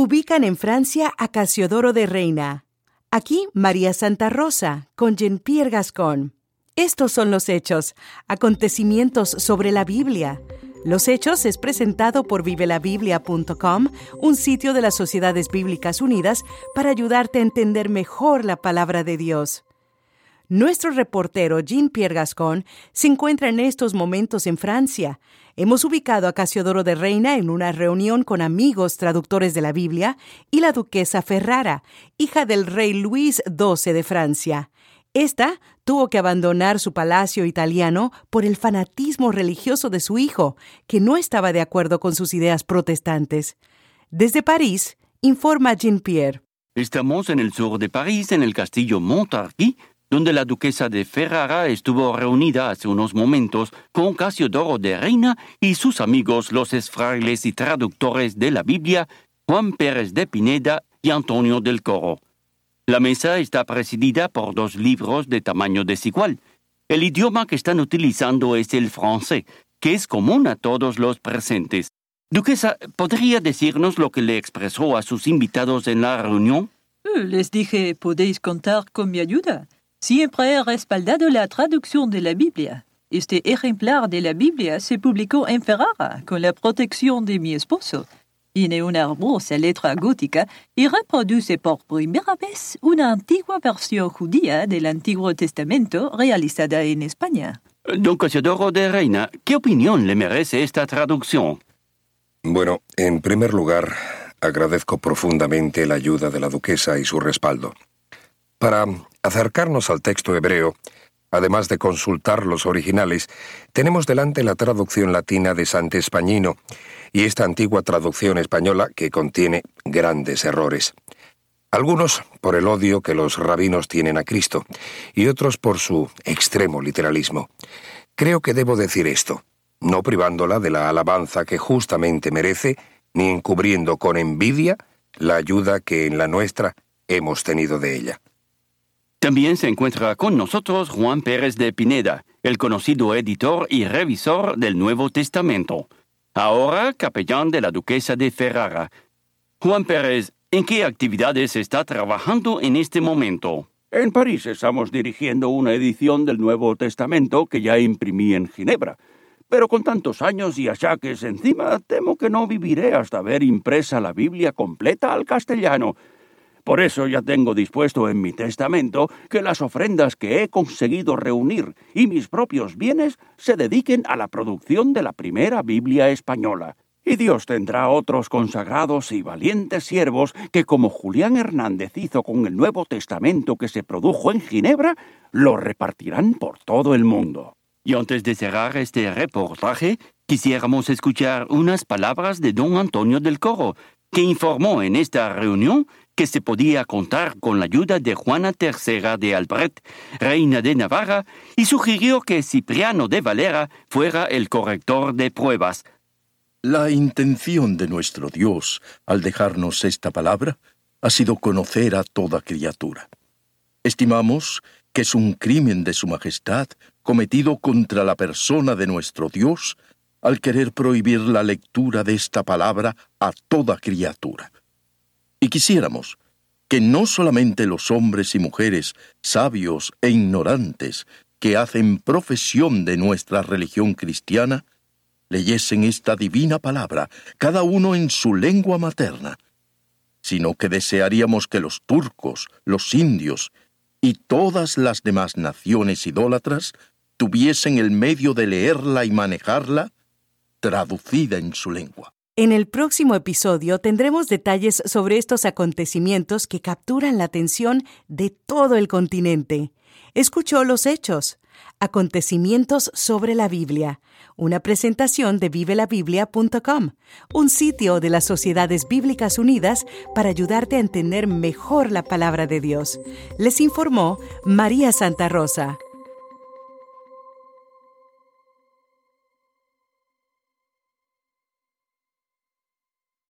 Ubican en Francia a Casiodoro de Reina. Aquí María Santa Rosa con Jean-Pierre Gascon. Estos son los hechos, acontecimientos sobre la Biblia. Los Hechos es presentado por vivelabiblia.com, un sitio de las Sociedades Bíblicas Unidas para ayudarte a entender mejor la palabra de Dios. Nuestro reportero Jean-Pierre Gascon se encuentra en estos momentos en Francia. Hemos ubicado a Casiodoro de Reina en una reunión con amigos traductores de la Biblia y la duquesa Ferrara, hija del rey Luis XII de Francia. Esta tuvo que abandonar su palacio italiano por el fanatismo religioso de su hijo, que no estaba de acuerdo con sus ideas protestantes. Desde París, informa Jean-Pierre. Estamos en el sur de París, en el castillo Montargis, donde la duquesa de Ferrara estuvo reunida hace unos momentos con Casiodoro de Reina y sus amigos los esfrailes y traductores de la Biblia, Juan Pérez de Pineda y Antonio del Coro. La mesa está presidida por dos libros de tamaño desigual. El idioma que están utilizando es el francés, que es común a todos los presentes. Duquesa, ¿podría decirnos lo que le expresó a sus invitados en la reunión? Les dije, podéis contar con mi ayuda. Siempre he respaldado la traducción de la Biblia. Este ejemplar de la Biblia se publicó en Ferrara con la protección de mi esposo. Tiene una hermosa letra gótica y reproduce por primera vez una antigua versión judía del Antiguo Testamento realizada en España. Don Casiodoro de Reina, ¿qué opinión le merece esta traducción? Bueno, en primer lugar, agradezco profundamente la ayuda de la duquesa y su respaldo. Para acercarnos al texto hebreo, además de consultar los originales, tenemos delante la traducción latina de Sant'Espagnino y esta antigua traducción española que contiene grandes errores. Algunos por el odio que los rabinos tienen a Cristo y otros por su extremo literalismo. Creo que debo decir esto, no privándola de la alabanza que justamente merece, ni encubriendo con envidia la ayuda que en la nuestra hemos tenido de ella. También se encuentra con nosotros Juan Pérez de Pineda, el conocido editor y revisor del Nuevo Testamento, ahora capellán de la duquesa de Ferrara. Juan Pérez, ¿en qué actividades está trabajando en este momento? En París estamos dirigiendo una edición del Nuevo Testamento que ya imprimí en Ginebra. Pero con tantos años y achaques encima, temo que no viviré hasta ver impresa la Biblia completa al castellano por eso ya tengo dispuesto en mi testamento que las ofrendas que he conseguido reunir y mis propios bienes se dediquen a la producción de la primera Biblia española. Y Dios tendrá otros consagrados y valientes siervos que, como Julián Hernández hizo con el Nuevo Testamento que se produjo en Ginebra, lo repartirán por todo el mundo. Y antes de cerrar este reportaje, quisiéramos escuchar unas palabras de don Antonio del Coro, que informó en esta reunión que se podía contar con la ayuda de Juana III de Albret, reina de Navarra, y sugirió que Cipriano de Valera fuera el corrector de pruebas. La intención de nuestro Dios al dejarnos esta palabra ha sido conocer a toda criatura. Estimamos que es un crimen de Su Majestad cometido contra la persona de nuestro Dios al querer prohibir la lectura de esta palabra a toda criatura. Y quisiéramos que no solamente los hombres y mujeres sabios e ignorantes que hacen profesión de nuestra religión cristiana, leyesen esta divina palabra, cada uno en su lengua materna, sino que desearíamos que los turcos, los indios y todas las demás naciones idólatras tuviesen el medio de leerla y manejarla traducida en su lengua. En el próximo episodio tendremos detalles sobre estos acontecimientos que capturan la atención de todo el continente. Escuchó los hechos, acontecimientos sobre la Biblia, una presentación de vivelabiblia.com, un sitio de las Sociedades Bíblicas Unidas para ayudarte a entender mejor la palabra de Dios. Les informó María Santa Rosa.